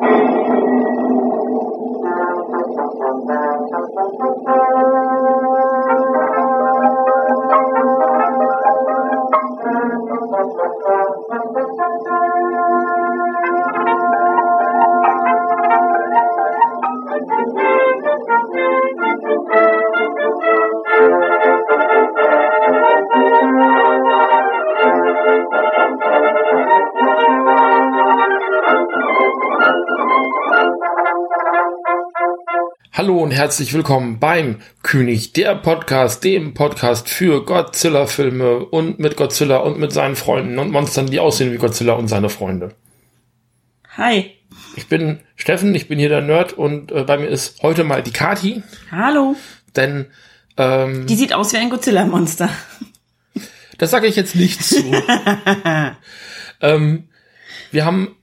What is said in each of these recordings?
Thank you. Hallo und herzlich willkommen beim König der Podcast, dem Podcast für Godzilla-Filme und mit Godzilla und mit seinen Freunden und Monstern, die aussehen wie Godzilla und seine Freunde. Hi. Ich bin Steffen, ich bin hier der Nerd und äh, bei mir ist heute mal die Kati, Hallo. denn ähm, Die sieht aus wie ein Godzilla-Monster. das sage ich jetzt nicht zu. ähm, wir haben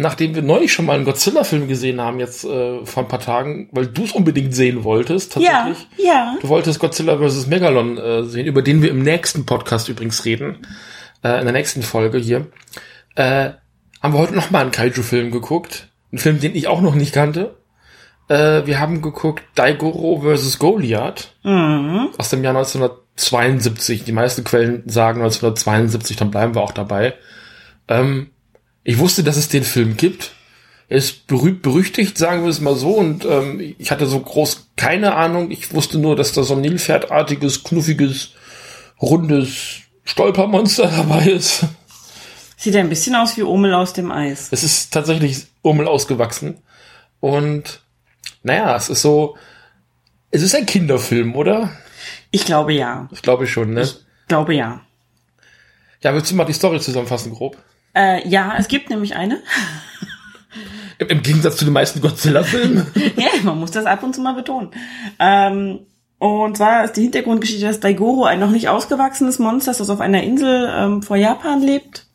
nachdem wir neulich schon mal einen Godzilla-Film gesehen haben, jetzt äh, vor ein paar Tagen, weil du es unbedingt sehen wolltest, Ja, tatsächlich. ja. Du wolltest Godzilla vs. Megalon äh, sehen, über den wir im nächsten Podcast übrigens reden, äh, in der nächsten Folge hier. Äh, haben wir heute noch mal einen Kaiju-Film geguckt, einen Film, den ich auch noch nicht kannte. Äh, wir haben geguckt Daigoro vs. Goliath Mhm. aus dem Jahr 1972. Die meisten Quellen sagen 1972, dann bleiben wir auch dabei. Ähm, ich wusste, dass es den Film gibt. Er ist berühmt, berüchtigt, sagen wir es mal so. Und ähm, ich hatte so groß keine Ahnung. Ich wusste nur, dass da so ein Nilpferdartiges, knuffiges, rundes Stolpermonster dabei ist. Sieht ein bisschen aus wie Omel aus dem Eis. Es ist tatsächlich Urmel ausgewachsen. Und naja, es ist so. Es ist ein Kinderfilm, oder? Ich glaube ja. Das glaube ich schon, ne? Ich glaube ja. Ja, willst du mal die Story zusammenfassen, grob? Äh, ja, es gibt nämlich eine. Im, im Gegensatz zu den meisten Godzilla-Filmen. ja, man muss das ab und zu mal betonen. Ähm, und zwar ist die Hintergrundgeschichte, dass Daigoro ein noch nicht ausgewachsenes Monster ist, das auf einer Insel ähm, vor Japan lebt.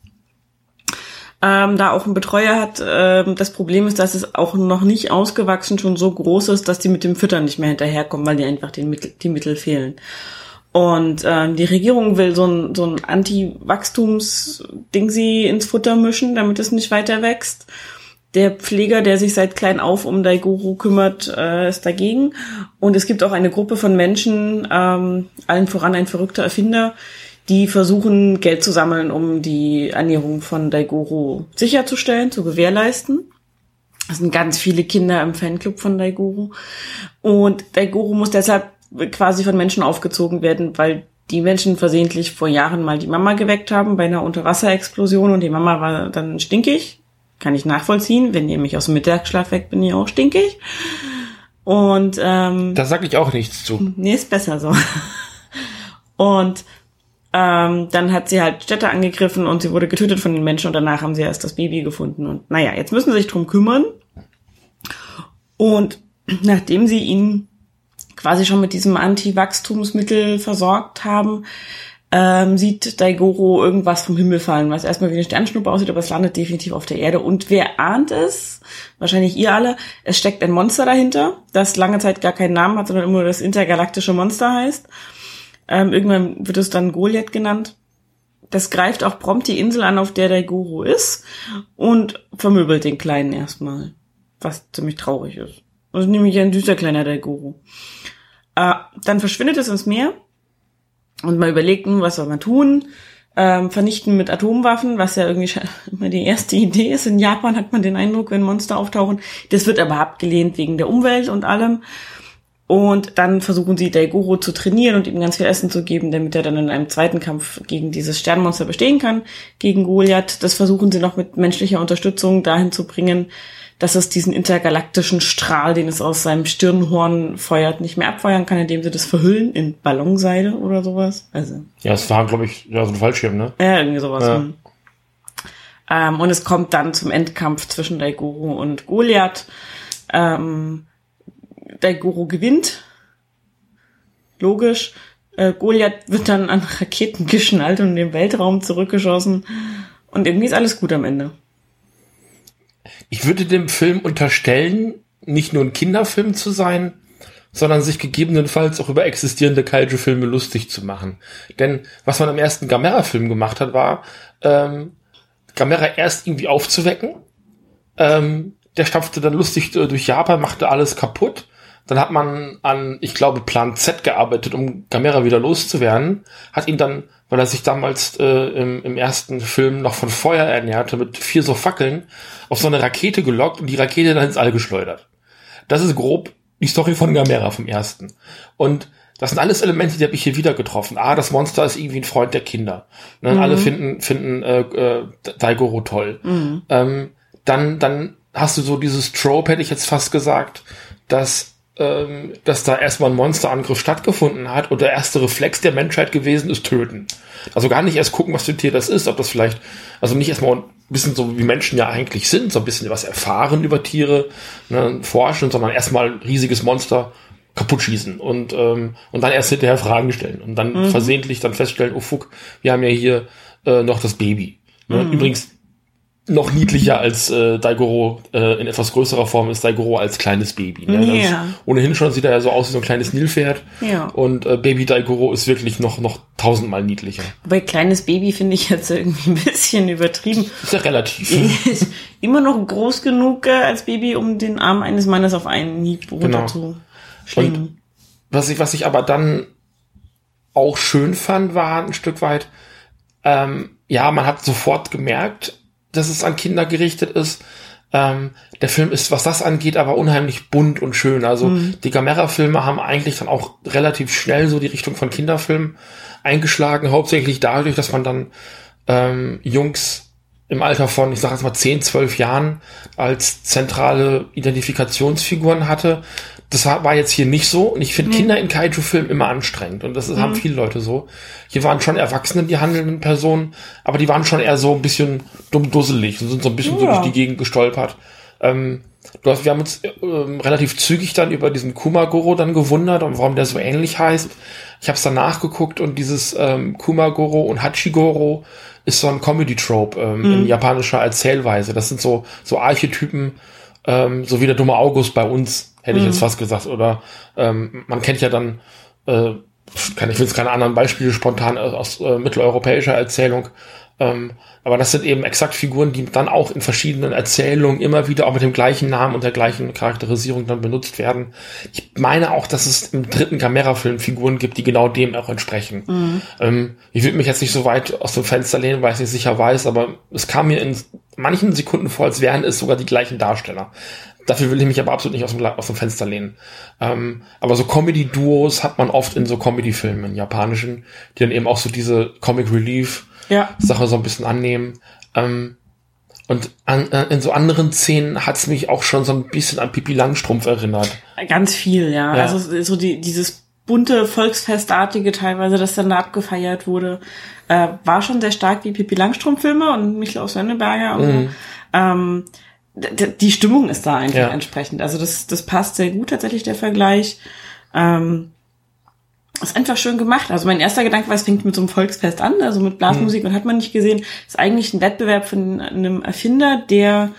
Ähm, da auch ein Betreuer hat. Ähm, das Problem ist, dass es auch noch nicht ausgewachsen schon so groß ist, dass die mit dem Füttern nicht mehr hinterherkommen, weil die einfach den Mittel, die Mittel fehlen. Und ähm, die Regierung will so ein, so ein Anti-Wachstums-Ding sie ins Futter mischen, damit es nicht weiter wächst. Der Pfleger, der sich seit klein auf um Daigoro kümmert, äh, ist dagegen. Und es gibt auch eine Gruppe von Menschen, ähm, allen voran ein verrückter Erfinder, die versuchen, Geld zu sammeln, um die Ernährung von Daigoro sicherzustellen, zu gewährleisten. Es sind ganz viele Kinder im Fanclub von Daigoro. Und Daigoro muss deshalb quasi von Menschen aufgezogen werden, weil die Menschen versehentlich vor Jahren mal die Mama geweckt haben bei einer Unterwasserexplosion und die Mama war dann stinkig. Kann ich nachvollziehen. Wenn ihr mich aus dem Mittagsschlaf weckt, bin ich auch stinkig. Und ähm, Da sag ich auch nichts zu. Nee, ist besser so. Und ähm, dann hat sie halt Städte angegriffen und sie wurde getötet von den Menschen und danach haben sie erst das Baby gefunden. Und naja, jetzt müssen sie sich drum kümmern. Und nachdem sie ihn quasi schon mit diesem Anti-Wachstumsmittel versorgt haben, ähm, sieht Daigoro irgendwas vom Himmel fallen, was erstmal wie eine Sternschnuppe aussieht, aber es landet definitiv auf der Erde. Und wer ahnt es? Wahrscheinlich ihr alle. Es steckt ein Monster dahinter, das lange Zeit gar keinen Namen hat, sondern immer nur das intergalaktische Monster heißt. Ähm, irgendwann wird es dann Goliath genannt. Das greift auch prompt die Insel an, auf der Daigoro ist und vermöbelt den Kleinen erstmal. Was ziemlich traurig ist. Das ist nämlich ein süßer kleiner Daigoro. Äh, dann verschwindet es ins Meer und man überlegt, hm, was soll man tun? Ähm, vernichten mit Atomwaffen, was ja irgendwie immer die erste Idee ist. In Japan hat man den Eindruck, wenn Monster auftauchen. Das wird aber abgelehnt wegen der Umwelt und allem. Und dann versuchen sie Daigoro zu trainieren und ihm ganz viel Essen zu geben, damit er dann in einem zweiten Kampf gegen dieses Sternmonster bestehen kann, gegen Goliath. Das versuchen sie noch mit menschlicher Unterstützung dahin zu bringen, dass es diesen intergalaktischen Strahl, den es aus seinem Stirnhorn feuert, nicht mehr abfeuern kann, indem sie das verhüllen in Ballonseide oder sowas. Also Ja, es war, glaube ich, ja, so ein Fallschirm, ne? ja, irgendwie sowas. Ja. hm. Ähm, und es kommt dann zum Endkampf zwischen Daigoro und Goliath. Ähm, Daigoro gewinnt. Logisch. Äh, Goliath wird dann an Raketen geschnallt und in den Weltraum zurückgeschossen. Und irgendwie ist alles gut am Ende. Ich würde dem Film unterstellen, nicht nur ein Kinderfilm zu sein, sondern sich gegebenenfalls auch über existierende Kaiju-Filme lustig zu machen. Denn was man am ersten Gamera-Film gemacht hat, war, ähm, Gamera erst irgendwie aufzuwecken. Ähm, der stapfte dann lustig durch Japan, machte alles kaputt. Dann hat man an, ich glaube, Plan Z gearbeitet, um Gamera wieder loszuwerden. Hat ihn dann, weil er sich damals äh, im, im ersten Film noch von Feuer ernährte, mit vier so Fackeln, auf so eine Rakete gelockt und die Rakete dann ins All geschleudert. Das ist grob die Story von Gamera vom ersten. Und das sind alles Elemente, die habe ich hier wieder getroffen. Ah, das Monster ist irgendwie ein Freund der Kinder. Ne? Mhm. Alle finden, finden äh, äh, Daigoro toll. Mhm. Ähm, dann, dann hast du so dieses Trope, hätte ich jetzt fast gesagt, dass ähm, dass da erstmal ein Monsterangriff stattgefunden hat und der erste Reflex der Menschheit gewesen ist, töten. Also gar nicht erst gucken, was für ein Tier das ist, ob das vielleicht, also nicht erstmal ein bisschen so wie Menschen ja eigentlich sind, so ein bisschen was erfahren über Tiere, ne, forschen, sondern erstmal ein riesiges Monster kaputt schießen und, ähm, und dann erst hinterher Fragen stellen und dann mhm. versehentlich dann feststellen, oh fuck, wir haben ja hier äh, noch das Baby. Ne? Mhm. Übrigens, noch niedlicher als äh, Daigoro äh, in etwas größerer Form ist Daigoro als kleines Baby. Ne? Ja. ohnehin schon sieht er ja so aus wie so ein kleines Nilpferd. Ja. Und äh, Baby Daigoro ist wirklich noch noch tausendmal niedlicher. Bei kleines Baby finde ich jetzt irgendwie ein bisschen übertrieben. Ist ja relativ. Ist immer noch groß genug äh, als Baby, um den Arm eines Mannes auf einen Hieb runter genau. zu Und was ich was ich aber dann auch schön fand, war ein Stück weit, ähm, ja, man hat sofort gemerkt, dass es an Kinder gerichtet ist. Ähm, der Film ist, was das angeht, aber unheimlich bunt und schön. Also mhm. die Gamera-Filme haben eigentlich dann auch relativ schnell so die Richtung von Kinderfilmen eingeschlagen, hauptsächlich dadurch, dass man dann ähm, Jungs im Alter von, ich sage jetzt mal 10, 12 Jahren als zentrale Identifikationsfiguren hatte, das war jetzt hier nicht so. Und ich finde nee. Kinder in Kaiju-Filmen immer anstrengend. Und das mhm. haben viele Leute so. Hier waren schon Erwachsene, die handelnden Personen, aber die waren schon eher so ein bisschen dumm-dusselig und sind so ein bisschen ja. so durch die Gegend gestolpert. Ähm, du hast, wir haben uns äh, relativ zügig dann über diesen Kumagoro dann gewundert und warum der so ähnlich heißt. Ich habe es dann nachgeguckt und dieses ähm, Kumagoro und Hachigoro ist so ein Comedy-Trope ähm, mhm. in japanischer Erzählweise. Das sind so, so Archetypen, ähm, so wie der dumme August bei uns hätte ich jetzt mhm. fast gesagt. Oder ähm, man kennt ja dann, äh, kann ich will jetzt keine anderen Beispiele spontan aus äh, mitteleuropäischer Erzählung. Ähm, aber das sind eben exakt Figuren, die dann auch in verschiedenen Erzählungen immer wieder auch mit dem gleichen Namen und der gleichen Charakterisierung dann benutzt werden. Ich meine auch, dass es im dritten Camera-Film Figuren gibt, die genau dem auch entsprechen. Mhm. Ähm, ich würde mich jetzt nicht so weit aus dem Fenster lehnen, weil ich es nicht sicher weiß, aber es kam mir in manchen Sekunden vor, als wären es sogar die gleichen Darsteller. Dafür will ich mich aber absolut nicht aus dem, aus dem Fenster lehnen. Ähm, aber so Comedy-Duos hat man oft in so Comedy-Filmen, in japanischen, die dann eben auch so diese Comic Relief ja. Sache so ein bisschen annehmen. Ähm, und an, äh, in so anderen Szenen hat's mich auch schon so ein bisschen an Pipi Langstrumpf erinnert. Ganz viel, ja. ja. Also so die, dieses bunte Volksfestartige teilweise, das dann da abgefeiert wurde, äh, war schon sehr stark wie Pipi Langstrumpf-Filme und Michel Sönneberger. Und, mhm. ähm, die Stimmung ist da einfach ja. entsprechend. Also das, das passt sehr gut tatsächlich, der Vergleich. Ähm, ist einfach schön gemacht. Also mein erster Gedanke war, es fängt mit so einem Volksfest an, also mit Blasmusik mhm. und hat man nicht gesehen. Ist eigentlich ein Wettbewerb von einem Erfinder, der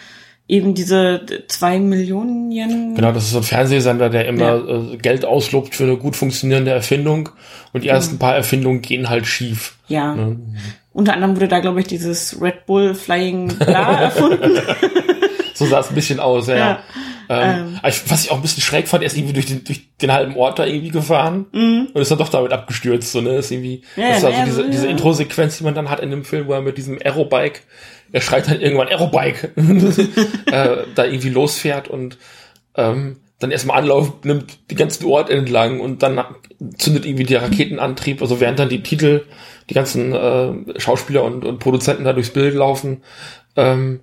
eben diese zwei Millionen Yen. Genau, das ist so ein Fernsehsender, der immer ja. äh, Geld auslobt für eine gut funktionierende Erfindung und die ersten mhm. paar Erfindungen gehen halt schief. Ja. Ne? Unter anderem wurde da, glaube ich, dieses Red Bull Flying Bla erfunden. so sah es ein bisschen aus, ja. ja. Ähm, ähm. was ich auch ein bisschen schräg fand, er ist irgendwie durch den, durch den halben Ort da irgendwie gefahren mhm. und ist dann doch damit abgestürzt. So, ne? ist irgendwie, ja, das ist also diese, ja. diese Intro-Sequenz, die man dann hat in dem Film, wo er mit diesem Aerobike, er schreit dann irgendwann Aerobike, äh, da irgendwie losfährt und ähm, dann erstmal Anlauf nimmt die ganzen Ort entlang und dann zündet irgendwie der Raketenantrieb, also während dann die Titel, die ganzen äh, Schauspieler und, und Produzenten da durchs Bild laufen, ähm,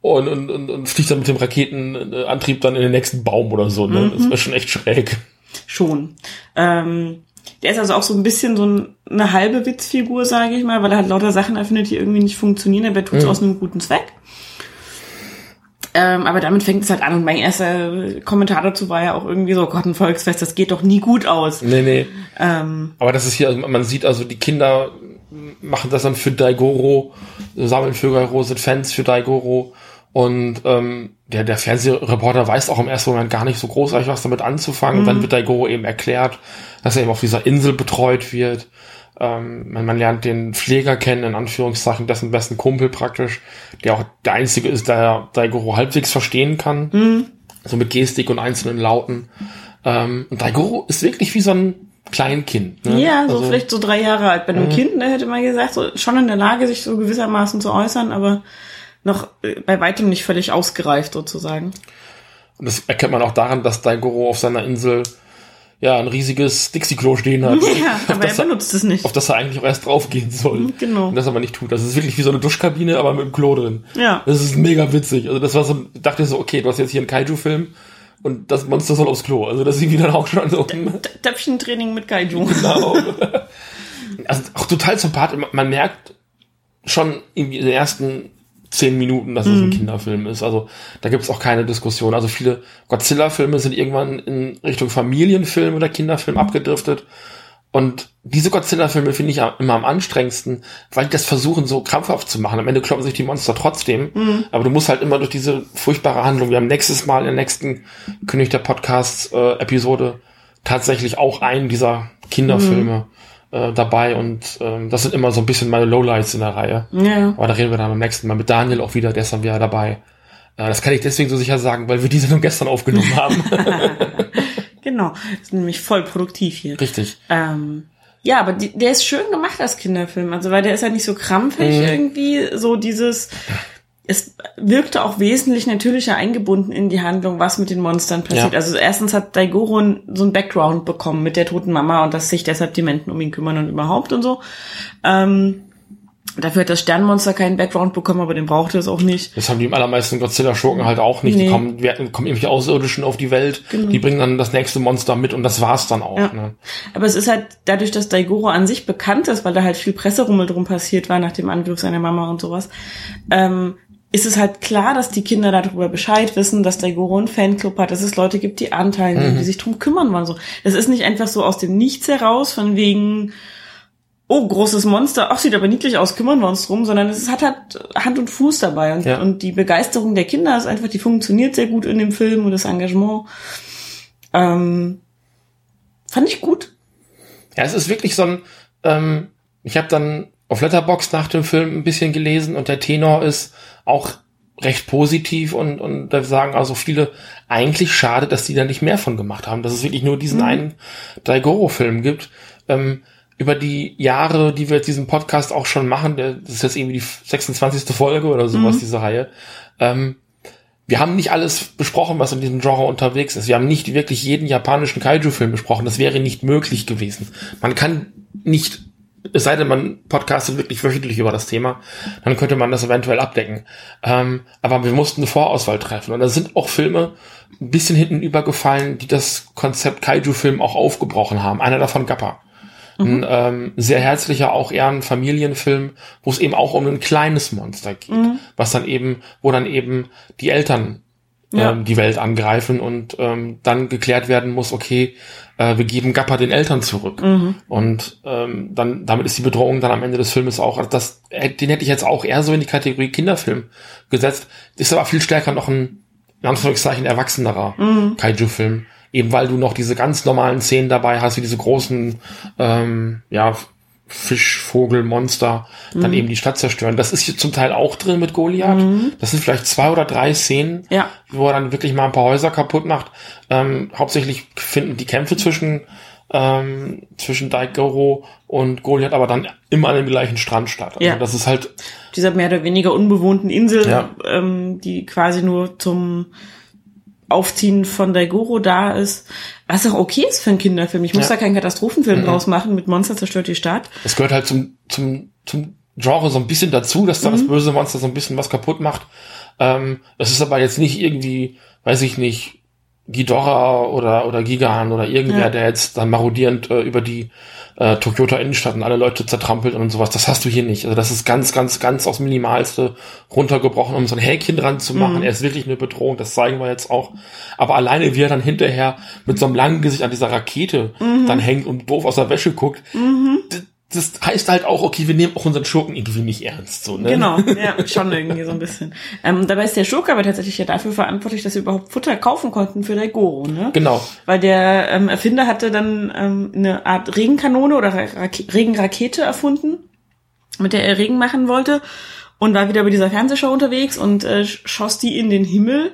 und, und, und, und fliegt dann mit dem Raketenantrieb dann in den nächsten Baum oder so. Ne? Mhm. Das war schon echt schräg. Schon. Ähm, Der ist also auch so ein bisschen so ein, eine halbe Witzfigur, sage ich mal, weil er halt lauter Sachen erfindet, die irgendwie nicht funktionieren, aber er tut es Mhm. aus einem guten Zweck. Ähm, aber damit fängt es halt an und mein erster Kommentar dazu war ja auch irgendwie so, Gott, ein Volksfest, das geht doch nie gut aus. Nee, nee. Ähm, Aber das ist hier, also man sieht also, die Kinder machen das dann für Daigoro, sammeln für Daigoro, sind Fans für Daigoro. Und ähm, der, der Fernsehreporter weiß auch im ersten Moment gar nicht so großartig, was damit anzufangen. Und dann wird Daigoro eben erklärt, dass er eben auf dieser Insel betreut wird. Ähm, man, man lernt den Pfleger kennen, in Anführungszeichen, dessen besten Kumpel praktisch, der auch der Einzige ist, der Daigoro halbwegs verstehen kann. So mit Gestik und einzelnen Lauten. Ähm, und Daigoro ist wirklich wie so ein Kleinkind. Ne? ja, so Also- vielleicht so drei Jahre alt. Bei einem Kind, ne, hätte man gesagt, so, schon in der Lage, sich so gewissermaßen zu äußern, aber noch äh, bei weitem nicht völlig ausgereift sozusagen. Und das erkennt man auch daran, dass Daigoro auf seiner Insel ja ein riesiges Dixie-Klo stehen hat. Ja, aber er das er, benutzt es nicht. auf das er eigentlich auch erst draufgehen soll. Genau. Und das aber nicht tut. Das ist wirklich wie so eine Duschkabine, aber mit einem Klo drin. Ja. Das ist mega witzig. Also das war so, ich dachte so, okay, du hast jetzt hier einen Kaiju-Film und das Monster soll aufs Klo. Also das ist irgendwie dann auch schon so. Töpfchentraining mit Kaiju. Genau. also auch total sympathisch. Man- Man merkt schon irgendwie in den ersten zehn Minuten, dass es ein Kinderfilm ist. Also da gibt es auch keine Diskussion. Also viele Godzilla-Filme sind irgendwann in Richtung Familienfilm oder Kinderfilm abgedriftet. Und diese Godzilla-Filme finde ich immer am anstrengendsten, weil die das versuchen, so krampfhaft zu machen. Am Ende kloppen sich die Monster trotzdem. Aber du musst halt immer durch diese furchtbare Handlung. Wir haben nächstes Mal in der nächsten König der Podcast-Episode tatsächlich auch einen dieser Kinderfilme äh, dabei. Und ähm, das sind immer so ein bisschen meine Lowlights in der Reihe. Ja. Aber da reden wir dann beim nächsten Mal mit Daniel auch wieder, der ist dann wieder dabei. Äh, das kann ich deswegen so sicher sagen, weil wir die Sendung gestern aufgenommen haben. Genau. Ist nämlich voll produktiv hier. Richtig. Ähm, ja, aber die, der ist schön gemacht als Kinderfilm. Also, weil der ist ja nicht so krampfig Mhm. irgendwie. So dieses, es wirkte auch wesentlich natürlicher eingebunden in die Handlung, was mit den Monstern passiert. Ja. Also erstens hat Daigoro so ein Background bekommen mit der toten Mama und dass sich deshalb die Menschen um ihn kümmern und überhaupt und so. Ähm, dafür hat das Sternmonster keinen Background bekommen, aber den brauchte es auch nicht. Das haben die allermeisten Godzilla-Schurken halt auch nicht. Die Nee. kommen, wir, kommen irgendwelche Außerirdischen auf die Welt, die bringen dann das nächste Monster mit und das war's dann auch. Ja. Ne? Aber es ist halt dadurch, dass Daigoro an sich bekannt ist, weil da halt viel Presserummel drum passiert war nach dem Angriff seiner Mama und sowas, ähm, ist es halt klar, dass die Kinder darüber Bescheid wissen, dass Daigoro einen Fanclub hat, dass es Leute gibt, die Anteile nehmen, die sich drum kümmern wollen. So, das ist nicht einfach so aus dem Nichts heraus, von wegen, oh, großes Monster, ach, sieht aber niedlich aus, kümmern wir uns drum, sondern es hat halt Hand und Fuß dabei. Und, Ja. und die Begeisterung der Kinder ist einfach, die funktioniert sehr gut in dem Film und das Engagement. Ähm, fand ich gut. Ja, es ist wirklich so ein, ähm, ich habe dann auf Letterbox nach dem Film ein bisschen gelesen und der Tenor ist auch recht positiv und, und da sagen also viele, eigentlich schade, dass die da nicht mehr von gemacht haben, dass es wirklich nur diesen einen Daigoro-Film gibt. Ähm, über die Jahre, die wir jetzt diesen Podcast auch schon machen, das ist jetzt irgendwie die 26. Folge oder sowas, diese Reihe, ähm, wir haben nicht alles besprochen, was in diesem Genre unterwegs ist. Wir haben nicht wirklich jeden japanischen Kaiju-Film besprochen. Das wäre nicht möglich gewesen. Man kann nicht, es sei denn, man podcastet wirklich wöchentlich über das Thema, dann könnte man das eventuell abdecken. Ähm, aber wir mussten eine Vorauswahl treffen. Und da sind auch Filme ein bisschen hinten übergefallen, die das Konzept Kaiju-Film auch aufgebrochen haben. Einer davon Gappa. Ein ähm, sehr herzlicher, auch eher ein Familienfilm, wo es eben auch um ein kleines Monster geht, was dann eben, wo dann eben die Eltern Ja. ähm, die Welt angreifen und ähm, dann geklärt werden muss, okay, äh, wir geben Gappa den Eltern zurück. Und ähm, dann damit ist die Bedrohung dann am Ende des Filmes auch, also das, den hätte ich jetzt auch eher so in die Kategorie Kinderfilm gesetzt. Ist aber viel stärker noch ein, in Anführungszeichen, erwachsenerer Kaiju-Film. Eben weil du noch diese ganz normalen Szenen dabei hast, wie diese großen, ähm, ja, Fisch, Vogel, Monster, dann eben die Stadt zerstören. Das ist hier zum Teil auch drin mit Goliath. Das sind vielleicht zwei oder drei Szenen, Ja. wo er dann wirklich mal ein paar Häuser kaputt macht. Ähm, hauptsächlich finden die Kämpfe zwischen ähm, zwischen Daigoro und Goliath aber dann immer an dem gleichen Strand statt. Also Ja. das ist halt dieser mehr oder weniger unbewohnten Insel, Ja. ähm, die quasi nur zum Aufziehen von Daigoro da ist, was auch okay ist für einen Kinderfilm. Ich muss Ja. da keinen Katastrophenfilm draus machen mit Monster zerstört die Stadt. es gehört halt zum, zum, zum Genre so ein bisschen dazu, dass da das böse Monster so ein bisschen was kaputt macht. Ähm, es ist aber jetzt nicht irgendwie, weiß ich nicht, Ghidorah oder, oder Gigan oder irgendwer, Ja. der jetzt dann marodierend äh, über die äh, Tokyota Innenstadt und alle Leute zertrampelt und sowas. Das hast du hier nicht. Also das ist ganz, ganz, ganz aufs Minimalste runtergebrochen, um so ein Häkchen dran zu machen. Er ist wirklich eine Bedrohung, das zeigen wir jetzt auch. Aber alleine, wie er dann hinterher mit so einem langen Gesicht an dieser Rakete dann hängt und doof aus der Wäsche guckt, d- das heißt halt auch, okay, wir nehmen auch unseren Schurken irgendwie nicht ernst. So, ne? Genau, ja, schon irgendwie so ein bisschen. Ähm, dabei ist der Schurke aber tatsächlich ja dafür verantwortlich, dass sie überhaupt Futter kaufen konnten für der Goro, ne? Genau. Weil der ähm, Erfinder hatte dann ähm, eine Art Regenkanone oder Rake Regenrakete erfunden, mit der er Regen machen wollte und war wieder bei dieser Fernsehshow unterwegs und äh, schoss die in den Himmel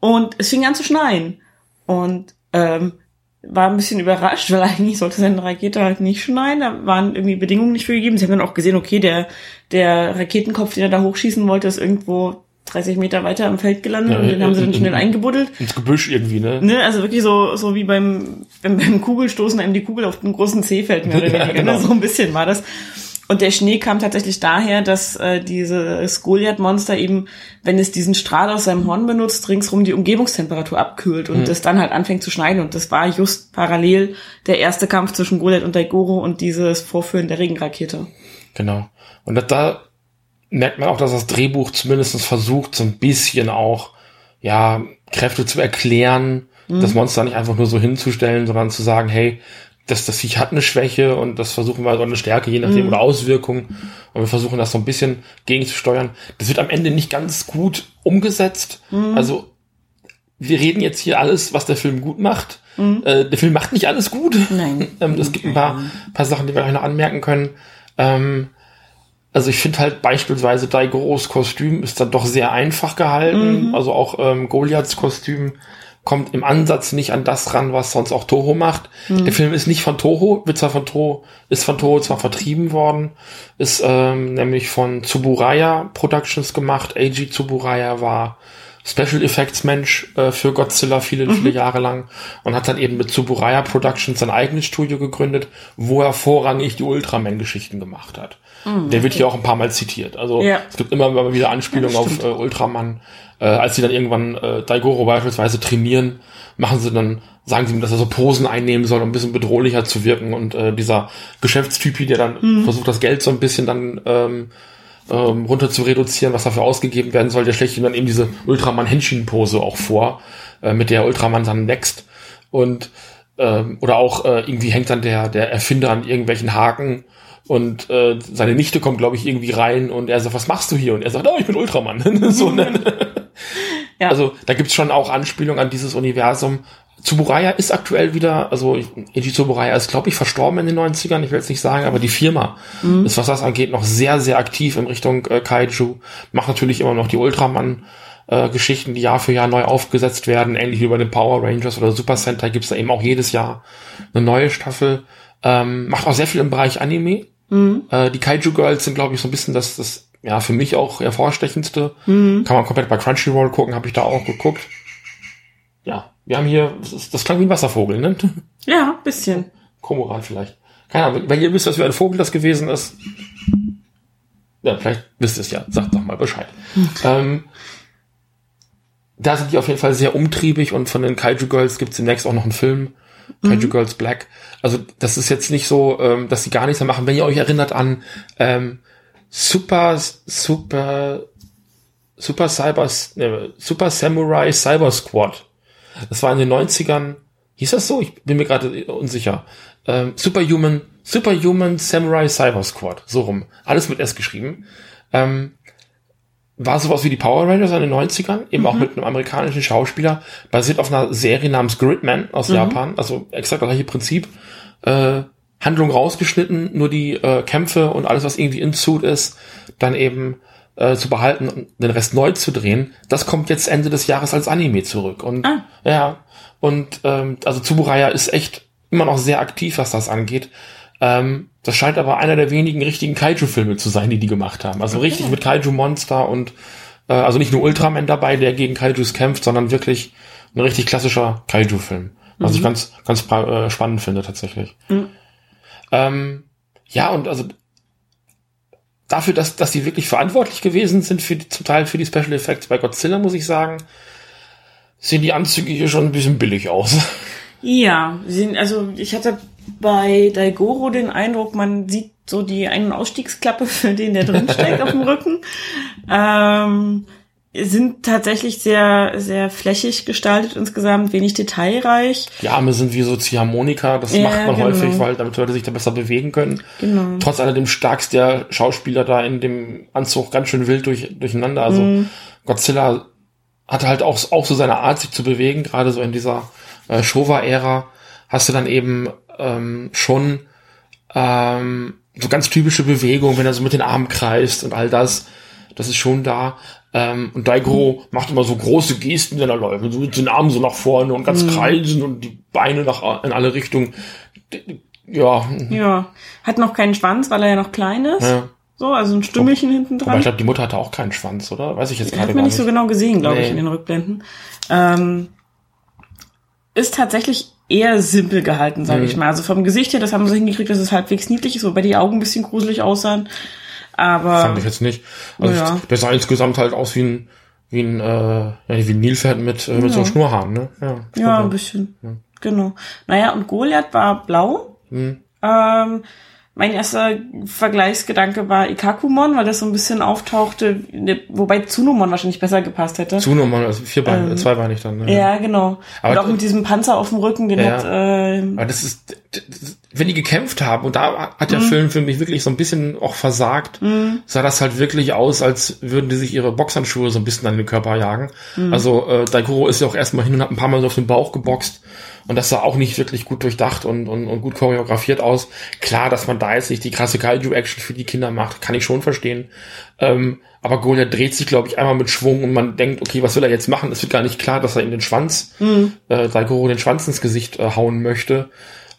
und es fing an zu schneien. Und ähm, war ein bisschen überrascht, weil eigentlich sollte seine Rakete halt nicht schneien. Da waren irgendwie Bedingungen nicht für gegeben. Sie haben dann auch gesehen, okay, der, der Raketenkopf, den er da hochschießen wollte, ist irgendwo 30 Meter weiter im Feld gelandet Ja, und den haben sie dann schnell in- eingebuddelt. Ins Gebüsch irgendwie, ne? Ne, also wirklich so, so wie beim, beim, beim Kugelstoßen einem die Kugel auf den großen Zeh fällt, mehr oder Ja, weniger. genau. ne? So ein bisschen war das. Und der Schnee kam tatsächlich daher, dass äh, dieses Goliath-Monster eben, wenn es diesen Strahl aus seinem Horn benutzt, ringsrum die Umgebungstemperatur abkühlt und es dann halt anfängt zu schneiden. Und das war just parallel der erste Kampf zwischen Goliath und Daigoro und dieses Vorführen der Regenrakete. Genau. Und da, merkt man auch, dass das Drehbuch zumindest versucht, so ein bisschen auch, ja, Kräfte zu erklären, das Monster nicht einfach nur so hinzustellen, sondern zu sagen, hey, das, das Viech hat eine Schwäche und das versuchen wir, oder eine Stärke, je nachdem, oder Auswirkungen. Und wir versuchen das so ein bisschen gegenzusteuern. Das wird am Ende nicht ganz gut umgesetzt. Also, wir reden jetzt hier alles, was der Film gut macht. Äh, der Film macht nicht alles gut. Nein. ähm, es gibt ein paar, paar Sachen, die wir euch noch anmerken können. Ähm, also ich finde halt beispielsweise Daigoros Kostüm ist dann doch sehr einfach gehalten. Also auch ähm, Goliaths Kostüm kommt im Ansatz nicht an das ran, was sonst auch Toho macht. Der Film ist nicht von Toho, wird zwar von Toho, ist von Toho zwar vertrieben worden, ist ähm, nämlich von Tsuburaya Productions gemacht. Eiji Tsuburaya war Special Effects Mensch äh, für Godzilla viele, viele Jahre lang und hat dann eben mit Tsuburaya Productions sein eigenes Studio gegründet, wo er vorrangig die Ultraman-Geschichten gemacht hat. Der wird hier auch ein paar Mal zitiert. Also Ja. es gibt immer mal wieder Anspielungen auf äh, Ultraman. Äh, als sie dann irgendwann äh, Daigoro beispielsweise trainieren, machen sie dann, sagen sie ihm, dass er so Posen einnehmen soll, um ein bisschen bedrohlicher zu wirken. Und äh, dieser Geschäftstypi, der dann versucht, das Geld so ein bisschen dann ähm, ähm, runter zu reduzieren, was dafür ausgegeben werden soll, der schlägt ihm dann eben diese Ultraman-Henshin-Pose auch vor, äh, mit der Ultraman dann wächst. Und ähm, oder auch äh, irgendwie hängt dann der, der Erfinder an irgendwelchen Haken und äh, seine Nichte kommt, glaube ich, irgendwie rein und er sagt, was machst du hier? Und er sagt, oh, ich bin Ultraman. so, ne? Ja. Also da gibt's schon auch Anspielungen an dieses Universum. Tsuburaya ist aktuell wieder, also Eiji Tsuburaya ist, glaube ich, verstorben in den 90ern, ich will jetzt nicht sagen, aber die Firma ist, was das angeht, noch sehr, sehr aktiv in Richtung äh, Kaiju. Macht natürlich immer noch die Ultraman äh, Geschichten, die Jahr für Jahr neu aufgesetzt werden, ähnlich wie bei den Power Rangers oder Super Sentai gibt's da eben auch jedes Jahr eine neue Staffel. Ähm, macht auch sehr viel im Bereich Anime. Äh, die Kaiju Girls sind, glaube ich, so ein bisschen das, das ja, für mich auch hervorstechendste. Kann man komplett bei Crunchyroll gucken, habe ich da auch geguckt. Ja, wir haben hier, das, ist, das klang wie ein Wasservogel, ne? Ja, bisschen. Komoran vielleicht. Keine Ahnung, wenn ihr wisst, was für ein Vogel das gewesen ist. Ja, vielleicht wisst ihr es ja. Sagt doch mal Bescheid. Ähm, da sind die auf jeden Fall sehr umtriebig und von den Kaiju Girls gibt's demnächst auch noch einen Film. Kaiju Girls Black. Also das ist jetzt nicht so, ähm, dass sie gar nichts mehr machen. Wenn ihr euch erinnert an ähm, Super, Super, Super Cyber, ne, Super Samurai Cyber Squad. Das war in den 90ern. Hieß das so? Ich bin mir gerade unsicher. Ähm, Superhuman, Superhuman Samurai Cyber Squad. So rum. Alles mit S geschrieben. Ähm, war sowas wie die Power Rangers in den 90ern, eben auch mit einem amerikanischen Schauspieler, basiert auf einer Serie namens Gridman aus Japan, also exakt das gleiche Prinzip. Äh, Handlung rausgeschnitten, nur die äh, Kämpfe und alles, was irgendwie in Suit ist, dann eben äh, zu behalten und den Rest neu zu drehen. Das kommt jetzt Ende des Jahres als Anime zurück. Und Ah. ja, und ähm, also Tsuburaya ist echt immer noch sehr aktiv, was das angeht. Ähm, das scheint aber einer der wenigen richtigen Kaiju-Filme zu sein, die die gemacht haben. Also richtig mit Kaiju-Monster und äh, also nicht nur Ultraman dabei, der gegen Kaijus kämpft, sondern wirklich ein richtig klassischer Kaiju-Film. Was ich ganz, ganz äh, spannend finde tatsächlich. Ähm, ja, und also dafür, dass, dass die wirklich verantwortlich gewesen sind für die, zum Teil für die Special Effects bei Godzilla, muss ich sagen, sehen die Anzüge hier schon ein bisschen billig aus. Ja, sie sind, also ich hatte bei Daigoro den Eindruck, man sieht so die Ein- und Ausstiegsklappe für den, der drin steckt auf dem Rücken. Ähm, sind tatsächlich sehr, sehr flächig gestaltet insgesamt, wenig detailreich. Die Arme sind wie so Ziehharmonika, das Ja, macht man genau. häufig, weil damit Leute sich da besser bewegen können. Genau. Trotz alledem starkst der Schauspieler da in dem Anzug ganz schön wild durch, durcheinander. Also Mhm. Godzilla hatte halt auch, auch so seine Art, sich zu bewegen, gerade so in dieser äh, Showa-Ära hast du dann eben ähm, schon ähm, so ganz typische Bewegungen, wenn er so mit den Armen kreist und all das. Das ist schon da. Ähm, und Daigoro macht immer so große Gesten, wenn er läuft. So mit den Armen so nach vorne und ganz kreisen und die Beine nach, in alle Richtungen. Ja, Ja. Hat noch keinen Schwanz, weil er ja noch klein ist. ja. So, also ein Stümmelchen hinten Aber dran. ich glaube, die Mutter hatte auch keinen Schwanz, oder? Weiß ich jetzt gerade Hat gar man nicht. nicht so genau gesehen, glaube ich, Nee. in den Rückblenden. Ähm, ist tatsächlich eher simpel gehalten, sage Mhm. ich mal. Also vom Gesicht her, das haben sie hingekriegt, dass es halbwegs niedlich ist, wobei die Augen ein bisschen gruselig aussahen. Aber Fand ich jetzt nicht. Also Ja. der sah insgesamt halt aus wie ein, wie ein, äh, ja, wie ein Nilpferd mit, äh, mit so Ja. Schnurrhaaren, ne? Ja, ja, ein bisschen. Genau. Naja, und Goliath war blau. Mhm. Ähm, mein erster Vergleichsgedanke war Ikakumon, weil das so ein bisschen auftauchte, ne, wobei Tsunomon wahrscheinlich besser gepasst hätte. Zuno mal, also vierbein, äh, zweibeinig dann. Ne? ja, genau. Aber und auch mit diesem Panzer auf dem Rücken, den Ja. hat äh, Aber das ist, wenn die gekämpft haben, und da hat Mhm. der Film für mich wirklich so ein bisschen auch versagt, sah das halt wirklich aus, als würden die sich ihre Boxhandschuhe so ein bisschen an den Körper jagen. Mhm. Also äh, Daigoro ist ja auch erstmal hin und hat ein paar Mal so auf den Bauch geboxt. Und das sah auch nicht wirklich gut durchdacht und, und, und gut choreografiert aus. Klar, dass man da jetzt nicht die krasse Kaiju-Action für die Kinder macht, kann ich schon verstehen. Ähm, aber Goliath dreht sich, glaube ich, einmal mit Schwung und man denkt, okay, was will er jetzt machen? Es wird gar nicht klar, dass er ihm den Schwanz, äh, Daigoro den Schwanz ins Gesicht äh, hauen möchte.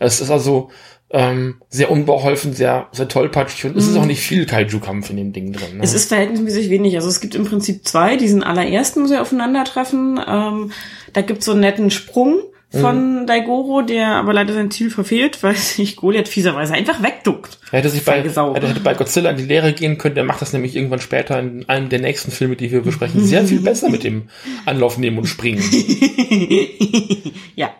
Es ist also ähm, sehr unbeholfen, sehr, sehr tollpatschig und es ist auch nicht viel Kaiju-Kampf in dem Ding drin. Ne? Es ist verhältnismäßig wenig. Also es gibt im Prinzip zwei. Diesen allerersten, wo sie aufeinandertreffen. Ähm, da gibt's so einen netten Sprung von Daigoro, der aber leider sein Ziel verfehlt, weil sich Goliath fieserweise einfach wegduckt. er hätte sich bei, er hätte bei Godzilla in die Lehre gehen können, der macht das nämlich irgendwann später in einem der nächsten Filme, die wir besprechen, sehr viel besser mit dem Anlauf nehmen und springen. Ja.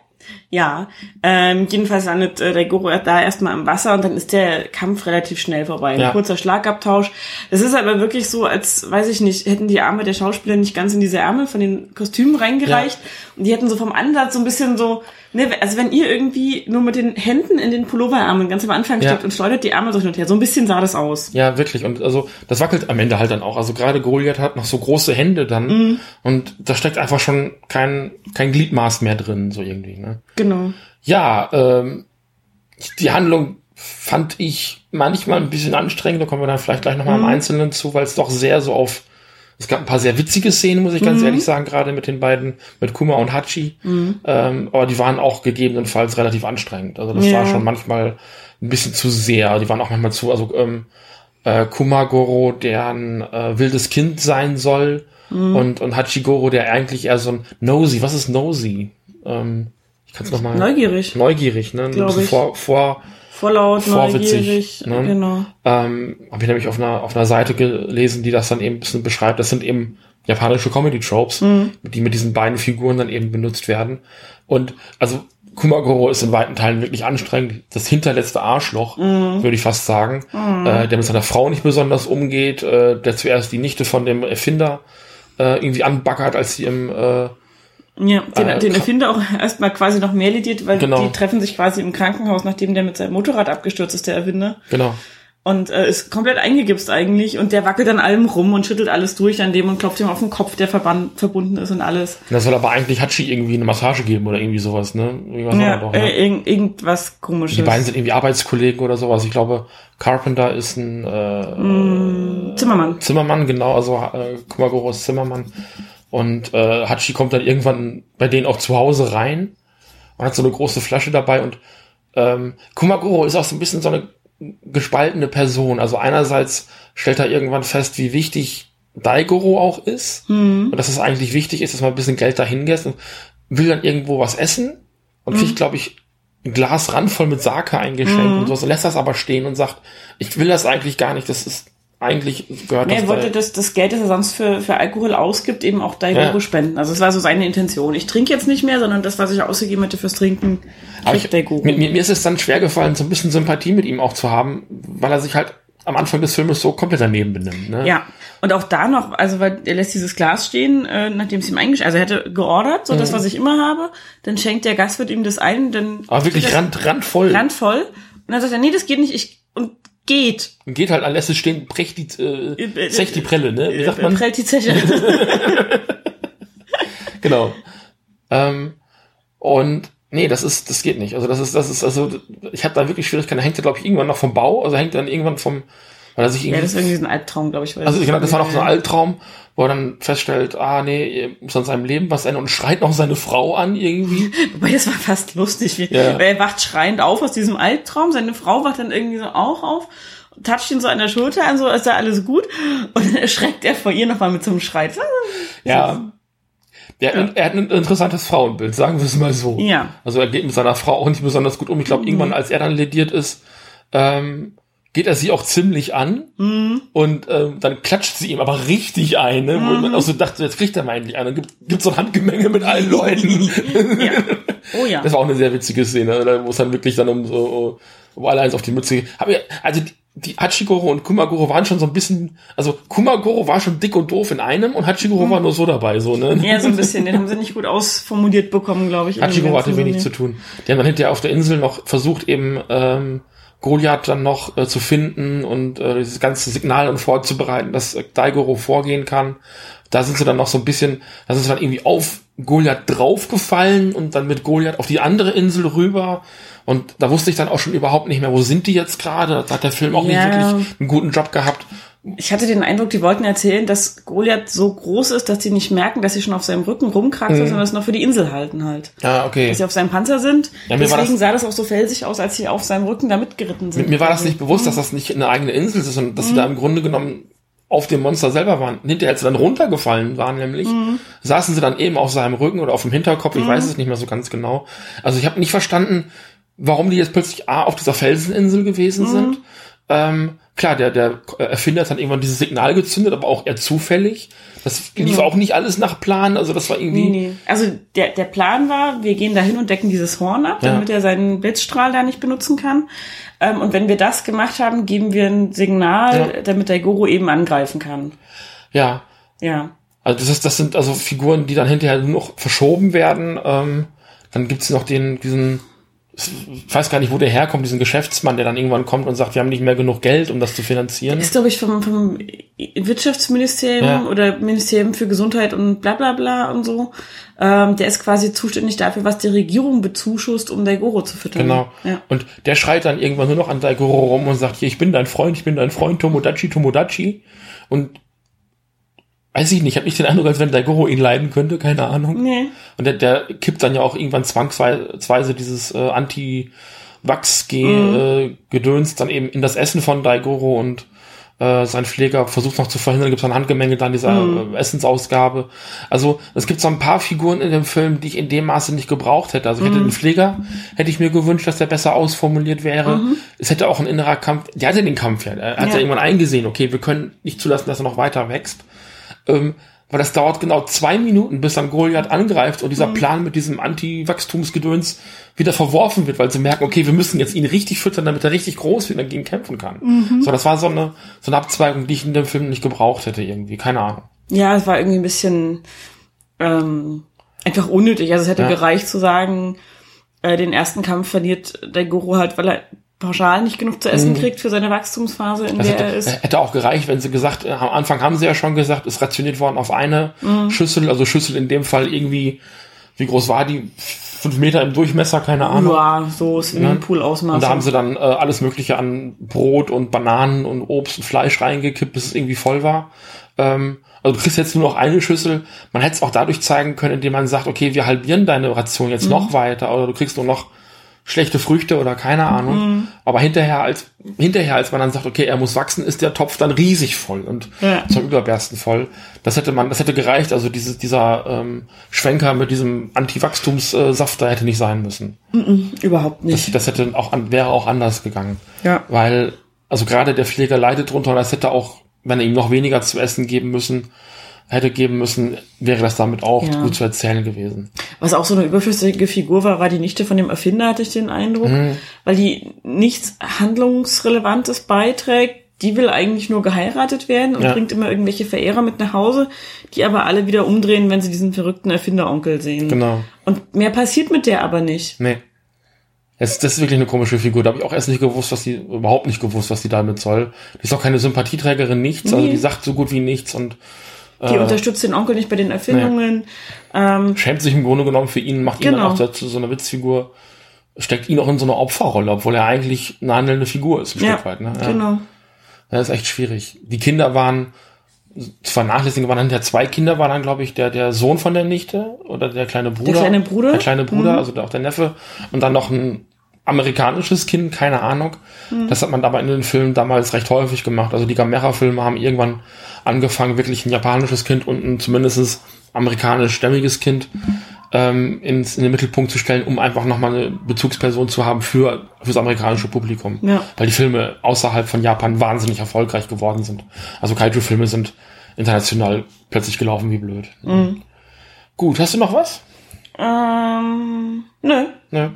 Ja, ähm, jedenfalls landet äh, der Goro da erstmal im Wasser und dann ist der Kampf relativ schnell vorbei. Ein Ja. kurzer Schlagabtausch. Es ist aber wirklich so, als, weiß ich nicht, hätten die Arme der Schauspieler nicht ganz in diese Ärmel von den Kostümen reingereicht und die hätten so vom Ansatz so ein bisschen so, ne, also wenn ihr irgendwie nur mit den Händen in den Pulloverärmeln ganz am Anfang Ja. steckt und schleudert die Arme so hin und her, so ein bisschen sah das aus. Ja, wirklich. Und also das wackelt am Ende halt dann auch. Also gerade Goliath hat noch so große Hände dann Mhm. und da steckt einfach schon kein, kein Gliedmaß mehr drin, so irgendwie. Ne? Genau. Ja, ähm, die Handlung fand ich manchmal ein bisschen anstrengend. Da kommen wir dann vielleicht gleich nochmal Mhm. im Einzelnen zu, weil es doch sehr so auf. Es gab ein paar sehr witzige Szenen, muss ich Mhm. ganz ehrlich sagen, gerade mit den beiden, mit Kuma und Hachi. Ähm, aber die waren auch gegebenenfalls relativ anstrengend. Also das Ja. war schon manchmal ein bisschen zu sehr. Die waren auch manchmal zu, also ähm, äh, Kumagoro, der ein äh, wildes Kind sein soll, Mhm. und, und Hachigoro, der eigentlich eher so ein Nosy. Was ist Nosy? Ähm, ich kann es nochmal. Neugierig. Neugierig, ne? Ein Glaub bisschen ich. Vor, vor, Vorlaut, Vorwitzig, neugierig. ne? Genau. ähm, habe ich nämlich auf einer, auf einer Seite gelesen, die das dann eben ein bisschen beschreibt. Das sind eben japanische Comedy-Tropes, Mhm. die mit diesen beiden Figuren dann eben benutzt werden. Und also Kumagoro ist in weiten Teilen wirklich anstrengend. Das hinterletzte Arschloch, Mhm. würde ich fast sagen, äh, der mit seiner Frau nicht besonders umgeht, äh, der zuerst die Nichte von dem Erfinder äh, irgendwie anbackert, als sie im äh, Ja, den, Äh, den Erfinder auch erstmal quasi noch mehr lidiert, weil Genau. die treffen sich quasi im Krankenhaus, nachdem der mit seinem Motorrad abgestürzt ist, der Erfinder. genau. Und äh, ist komplett eingegipst eigentlich. Und der wackelt an allem rum und schüttelt alles durch an dem und klopft ihm auf den Kopf, der verban- verbunden ist und alles. Und da soll aber eigentlich Hachi irgendwie eine Massage geben oder irgendwie sowas, ne? Irgendwas Ja, doch, äh, ne? irgend, irgendwas komisches. Die beiden sind irgendwie Arbeitskollegen oder sowas. Ich glaube, Carpenter ist ein äh, Zimmermann. Zimmermann, genau, also äh, Kumagoro ist Zimmermann. Und äh, Hachi kommt dann irgendwann bei denen auch zu Hause rein und hat so eine große Flasche dabei und ähm, Kumagoro ist auch so ein bisschen so eine gespaltene Person. Also einerseits stellt er irgendwann fest, wie wichtig Daigoro auch ist und dass es eigentlich wichtig ist, dass man ein bisschen Geld dahin lässt und will dann irgendwo was essen und kriegt, glaube ich, ein Glas randvoll mit Sake eingeschenkt und so, so lässt das aber stehen und sagt, ich will das eigentlich gar nicht, das ist eigentlich gehört Nee, das er wollte da- das, das Geld, das er sonst für, für Alkohol ausgibt, eben auch Daigoro Ja. spenden. Also es war so seine Intention. Ich trinke jetzt nicht mehr, sondern das, was ich ausgegeben hätte fürs Trinken, Aber ich, mir, mir ist es dann schwer gefallen, so ein bisschen Sympathie mit ihm auch zu haben, weil er sich halt am Anfang des Filmes so komplett daneben benimmt. Ne? Ja, und auch da noch, also weil er lässt dieses Glas stehen, äh, nachdem es ihm eingeschenkt, also er hätte geordert, so das, was ich immer habe, dann schenkt der Gastwirt ihm das ein, dann Mhm. Aber wirklich rand, randvoll. randvoll und dann sagt er, nee, das geht nicht, ich und geht. Und geht halt an, lässt es stehen, brecht die, äh, Äh, zecht die Prelle, ne? Wie sagt man? Prellt die Zeche. Genau. Ähm, und nee, das ist, das geht nicht. Also das ist, das ist, also ich habe da wirklich Schwierigkeiten. Da hängt er, glaube ich, irgendwann noch vom Bau, also hängt dann irgendwann vom, weil er sich ja, irgendwie. das ist irgendwie so ein Albtraum, glaube ich. also genau, das war noch so ein Albtraum, wo er dann feststellt, ah nee, muss an seinem Leben was ändern und schreit noch seine Frau an irgendwie. Wobei, das war fast lustig. Wie, Ja. Weil er wacht schreiend auf aus diesem Albtraum. Seine Frau wacht dann irgendwie so auch auf, toucht ihn so an der Schulter an, so ist da alles gut. Und dann erschreckt er vor ihr nochmal mit so einem Schrei. Ja. Der, Er hat ein interessantes Frauenbild, sagen wir es mal so. Ja. Also er geht mit seiner Frau auch nicht besonders gut um. Ich glaube, irgendwann, als er dann lediert ist, ähm, geht er sie auch ziemlich an und ähm, dann klatscht sie ihm aber richtig ein, ne? wo man auch so dachte, jetzt kriegt er mal endlich einen. Dann gibt gibt's so ein Handgemenge mit allen Leuten. Ja. Oh ja. Das war auch eine sehr witzige Szene, da wo es dann wirklich dann um so, um alle eins auf die Mütze geht. Also die, die Hachigoro und Kumagoro waren schon so ein bisschen, also Kumagoro war schon dick und doof in einem und Hachigoro war nur so dabei, so, ne? Ja, so ein bisschen. Den haben sie nicht gut ausformuliert bekommen, glaube ich. Hachigoro hatte wenig zu tun. Die haben dann hinterher auf der Insel noch versucht, eben ähm, Goliath dann noch äh, zu finden und äh, dieses ganze Signal und vorzubereiten, dass äh, Daigoro vorgehen kann. Da sind sie dann noch so ein bisschen, da sind sie dann irgendwie auf Goliath draufgefallen und dann mit Goliath auf die andere Insel rüber. Und da wusste ich dann auch schon überhaupt nicht mehr, wo sind die jetzt gerade. Da hat der Film auch Ja. nicht wirklich einen guten Job gehabt. Ich hatte den Eindruck, die wollten erzählen, dass Goliath so groß ist, dass sie nicht merken, dass sie schon auf seinem Rücken rumkraxeln, sondern es noch für die Insel halten halt. Ja, okay. Dass sie auf seinem Panzer sind. Ja, mir Deswegen das- sah das auch so felsig aus, als sie auf seinem Rücken da mitgeritten sind. Mir war das nicht bewusst, dass das nicht eine eigene Insel ist, sondern dass sie da im Grunde genommen auf dem Monster selber waren. Hinterher, als sie dann runtergefallen waren, nämlich, saßen sie dann eben auf seinem Rücken oder auf dem Hinterkopf, ich weiß es nicht mehr so ganz genau. Also ich habe nicht verstanden, warum die jetzt plötzlich A, auf dieser Felseninsel gewesen sind. Ähm, klar, der, der Erfinder hat dann irgendwann dieses Signal gezündet, aber auch eher zufällig. Das lief auch nicht alles nach Plan, also das war irgendwie... Nee, nee. Also der, der Plan war, wir gehen dahin und decken dieses Horn ab, Ja. damit er seinen Blitzstrahl da nicht benutzen kann. Ähm, und wenn wir das gemacht haben, geben wir ein Signal, Ja. damit der Goro eben angreifen kann. Ja, Ja. Also das ist, das sind also Figuren, die dann hinterher nur noch verschoben werden. Ähm, dann gibt's noch den, diesen, ich weiß gar nicht, wo der herkommt, diesen Geschäftsmann, der dann irgendwann kommt und sagt, wir haben nicht mehr genug Geld, um das zu finanzieren. Ist, glaube ich, vom, vom Wirtschaftsministerium Ja. oder Ministerium für Gesundheit und bla bla bla und so. Ähm, der ist quasi zuständig dafür, was die Regierung bezuschusst, um der Goro zu füttern. Genau. Ja. Und der schreit dann irgendwann nur noch an Daigoro rum und sagt, hier, ich bin dein Freund, ich bin dein Freund, Tomodachi, Tomodachi. Und weiß ich nicht, ich habe nicht den Eindruck, als wenn Daigoro ihn leiden könnte, keine Ahnung. Nee. Und der, der kippt dann ja auch irgendwann zwangsweise dieses äh, Anti-Wachs-Gedöns dann eben in das Essen von Daigoro und äh, sein Pfleger versucht noch zu verhindern, gibt es ein Handgemenge dann dieser äh, Essensausgabe. Also es gibt so ein paar Figuren in dem Film, die ich in dem Maße nicht gebraucht hätte. Also ich hätte den Pfleger, hätte ich mir gewünscht, dass der besser ausformuliert wäre. Es hätte auch ein innerer Kampf, der hatte den Kampf ja, er hat ja. Ja. irgendwann eingesehen, okay, wir können nicht zulassen, dass er noch weiter wächst. Ähm, weil das dauert genau zwei Minuten, bis dann Goliath angreift und dieser Plan mit diesem Anti-Wachstumsgedöns wieder verworfen wird, weil sie merken, okay, wir müssen jetzt ihn richtig füttern, damit er richtig groß wird und dagegen kämpfen kann. So, das war so eine, so eine Abzweigung, die ich in dem Film nicht gebraucht hätte irgendwie. Keine Ahnung. Ja, es war irgendwie ein bisschen ähm, einfach unnötig. Also es hätte Ja. gereicht zu sagen, äh, den ersten Kampf verliert der Guru halt, weil er pauschal nicht genug zu essen kriegt für seine Wachstumsphase, in Das der hätte, er ist. hätte auch gereicht, wenn sie gesagt, äh, am Anfang haben sie ja schon gesagt, ist rationiert worden auf eine Schüssel, also Schüssel in dem Fall irgendwie, wie groß war die? Fünf Meter im Durchmesser, keine Ahnung. Ja, so Swimmingpool-Ausmaß. Und da haben sie dann äh, alles Mögliche an Brot und Bananen und Obst und Fleisch reingekippt, bis es irgendwie voll war. Ähm, also du kriegst jetzt nur noch eine Schüssel. Man hätte es auch dadurch zeigen können, indem man sagt, okay, wir halbieren deine Ration jetzt noch weiter oder du kriegst nur noch schlechte Früchte oder keine Ahnung. Aber hinterher als hinterher, als man dann sagt, okay, er muss wachsen, ist der Topf dann riesig voll und Ja. zum Überbersten voll. Das hätte man, das hätte gereicht. Also diese, dieser ähm, Schwenker mit diesem Anti-Wachstumssaft, da hätte nicht sein müssen. Überhaupt nicht. Das, das hätte auch wäre auch anders gegangen. Ja. Weil, also gerade der Pfleger leidet drunter und das hätte auch wenn er ihm noch weniger zu essen geben müssen, hätte geben müssen, wäre das damit auch Ja. gut zu erzählen gewesen. Was auch so eine überflüssige Figur war, war die Nichte von dem Erfinder, hatte ich den Eindruck, Mhm. weil die nichts Handlungsrelevantes beiträgt. Die will eigentlich nur geheiratet werden und Ja. bringt immer irgendwelche Verehrer mit nach Hause, die aber alle wieder umdrehen, wenn sie diesen verrückten Erfinderonkel sehen. Genau. Und mehr passiert mit der aber nicht. Nee. Das, das ist wirklich eine komische Figur. Da habe ich auch erst nicht gewusst, was die, überhaupt nicht gewusst, was die damit soll. Die ist auch keine Sympathieträgerin, nichts. Also Nee. die sagt so gut wie nichts und Die Äh. unterstützt den Onkel nicht bei den Erfindungen. Ähm, schämt sich im Grunde genommen für ihn, macht ihn Genau. dann auch dazu so eine Witzfigur, steckt ihn auch in so eine Opferrolle, obwohl er eigentlich eine handelnde Figur ist, ein ja, Stück weit. Ne? Ja. genau. Das ist echt schwierig. Die Kinder waren zu vernachlässigen, waren dann ja zwei Kinder, war dann, glaube ich, der, der Sohn von der Nichte oder der kleine Bruder. kleine Bruder? Der kleine Bruder, Mhm. also auch der Neffe. Und dann noch ein amerikanisches Kind, keine Ahnung. Das hat man aber in den Filmen damals recht häufig gemacht. Also die Gamera-Filme haben irgendwann angefangen, wirklich ein japanisches Kind und ein zumindest amerikanisch-stämmiges Kind ähm, ins, in den Mittelpunkt zu stellen, um einfach nochmal eine Bezugsperson zu haben für fürs amerikanische Publikum. Ja. Weil die Filme außerhalb von Japan wahnsinnig erfolgreich geworden sind. Also Kaiju-Filme sind international plötzlich gelaufen wie blöd. Gut, hast du noch was? Ähm, nö. Ne?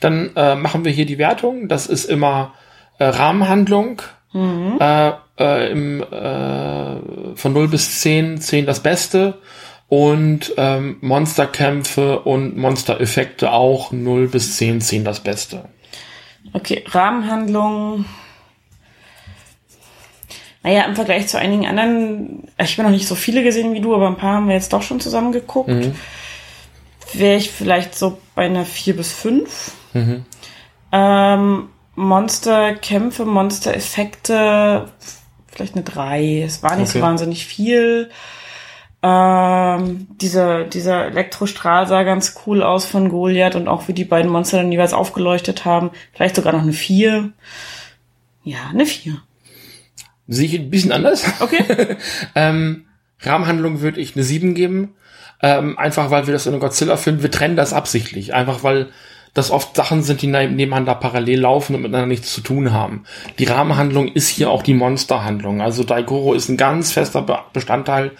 Dann äh, machen wir hier die Wertung. Das ist immer äh, Rahmenhandlung. Äh, äh, im, äh, von 0 bis 10, 10 das Beste. Und ähm, Monsterkämpfe und Monstereffekte auch 0 bis 10, 10 das Beste. Okay, Rahmenhandlung. Naja, im Vergleich zu einigen anderen, ich habe noch nicht so viele gesehen wie du, aber ein paar haben wir jetzt doch schon zusammen geguckt. Wäre ich vielleicht so bei einer 4 bis 5. Ähm, Monsterkämpfe, Monstereffekte, vielleicht eine 3. Es war nicht so Okay. wahnsinnig viel. Ähm, dieser, dieser Elektrostrahl sah ganz cool aus von Goliath und auch wie die beiden Monster dann jeweils aufgeleuchtet haben. Vielleicht sogar noch eine 4. Ja, eine 4. Sehe ich ein bisschen anders. Okay. Ähm, Rahmenhandlung würde ich eine 7 geben. Ähm, einfach weil wir das in einem Godzilla-Film, wir trennen das absichtlich. Einfach weil das oft Sachen sind, die ne- nebeneinander parallel laufen und miteinander nichts zu tun haben. Die Rahmenhandlung ist hier auch die Monsterhandlung. Also Daigoro ist ein ganz fester Be Bestandteil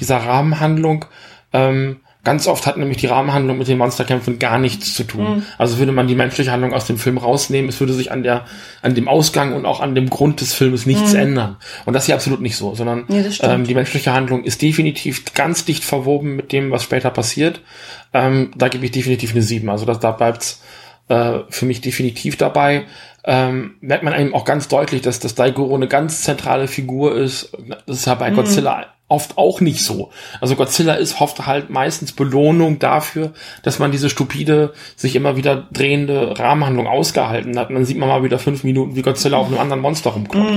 dieser Rahmenhandlung. Ähm, ganz oft hat nämlich die Rahmenhandlung mit den Monsterkämpfen gar nichts zu tun. Also würde man die menschliche Handlung aus dem Film rausnehmen, es würde sich an der, an dem Ausgang und auch an dem Grund des Filmes nichts ändern. Und das ist hier absolut nicht so, sondern stimmt. ähm, die menschliche Handlung ist definitiv ganz dicht verwoben mit dem, was später passiert. Ähm, da gebe ich definitiv eine 7. Also das, da bleibt's äh, für mich definitiv dabei. Ähm, merkt man eben auch ganz deutlich, dass das Daigoro eine ganz zentrale Figur ist. Das ist ja bei Godzilla oft auch nicht so. Also Godzilla ist oft halt meistens Belohnung dafür, dass man diese stupide, sich immer wieder drehende Rahmenhandlung ausgehalten hat. Und dann sieht man mal wieder fünf Minuten, wie Godzilla auf einem anderen Monster rumkloppt.